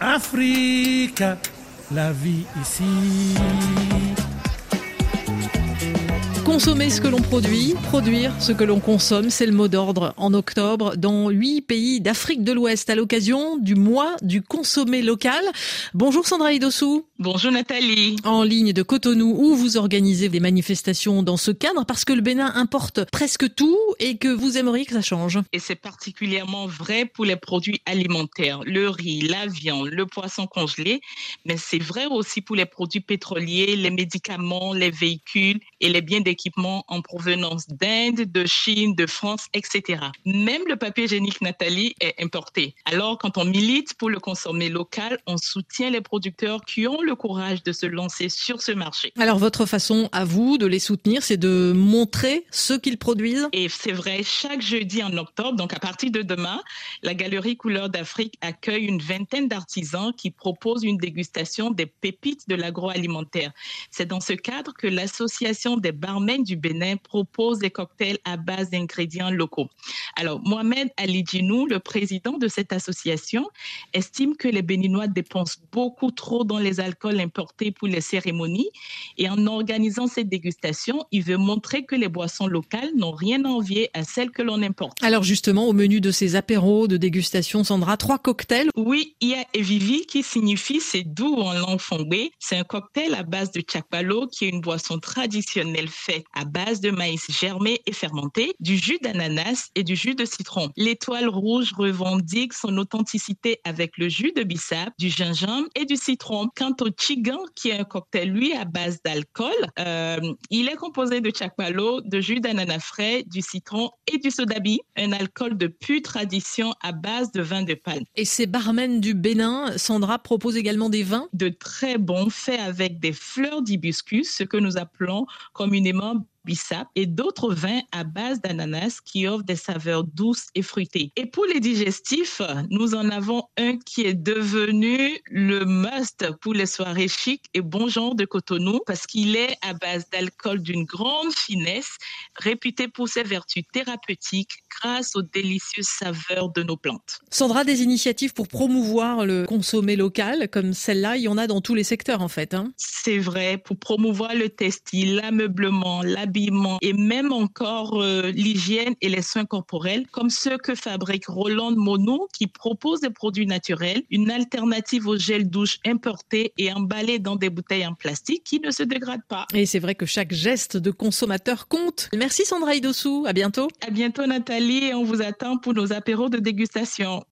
Afrique, la vie ici. Consommer ce que l'on produit, produire ce que l'on consomme, c'est le mot d'ordre en octobre dans huit pays d'Afrique de l'Ouest à l'occasion du mois du consommé local. Bonjour Sandra Idossou. Bonjour Nathalie. En ligne de Cotonou où vous organisez des manifestations dans ce cadre parce que le Bénin importe presque tout et que vous aimeriez que ça change. Et c'est particulièrement vrai pour les produits alimentaires, le riz, la viande, le poisson congelé, mais c'est vrai aussi pour les produits pétroliers, les médicaments, les véhicules et les biens d'équipement en provenance d'Inde, de Chine, de France, etc. Même le papier hygiénique Nathalie est importé. Alors quand on milite pour le consommer local, on soutient les producteurs qui ont le courage de se lancer sur ce marché. Alors votre façon à vous de les soutenir, c'est de montrer ce qu'ils produisent? Et c'est vrai, chaque jeudi en octobre, donc à partir de demain, la Galerie Couleur d'Afrique accueille une vingtaine d'artisans qui proposent une dégustation des pépites de l'agroalimentaire. C'est dans ce cadre que l'Association des barmen du Bénin propose des cocktails à base d'ingrédients locaux. Alors, Mohamed Ali Djinou, le président de cette association, estime que les Béninois dépensent beaucoup trop dans les alcools importés pour les cérémonies et en organisant cette dégustation, il veut montrer que les boissons locales n'ont rien à envier à celles que l'on importe. Alors justement, au menu de ces apéros de dégustation, Sandra, trois cocktails. Oui, il y a Evivi qui signifie c'est doux en langue fongbe. C'est un cocktail à base de chakpalo qui est une boisson traditionnelle faite à base de maïs germé et fermenté, du jus d'ananas et du jus de citron. L'étoile rouge revendique son authenticité avec le jus de bissap, du gingembre et du citron. Quant au chigan, qui est un cocktail, lui, à base d'alcool, euh, il est composé de chakpalo, de jus d'ananas frais, du citron et du sodabi, un alcool de pure tradition à base de vin de palme. Et ces barmen du Bénin, Sandra propose également des vins? De très bons faits avec des fleurs d'hibiscus, ce que nous appelons communément bissap, et d'autres vins à base d'ananas qui offrent des saveurs douces et fruitées. Et pour les digestifs, nous en avons un qui est devenu le must pour les soirées chic et bon genre de Cotonou parce qu'il est à base d'alcool d'une grande finesse, réputé pour ses vertus thérapeutiques grâce aux délicieuses saveurs de nos plantes. Sandra, des initiatives pour promouvoir le consommé local, comme celle-là, il y en a dans tous les secteurs en fait. Hein. C'est vrai, pour promouvoir le textile, l'ameublement, l'habillement et même encore euh, l'hygiène et les soins corporels, comme ceux que fabrique Roland Mono, qui propose des produits naturels, une alternative au gel douche importé et emballé dans des bouteilles en plastique qui ne se dégradent pas. Et c'est vrai que chaque geste de consommateur compte. Merci Sandra Idossou, à bientôt. À bientôt Nathalie et on vous attend pour nos apéros de dégustation.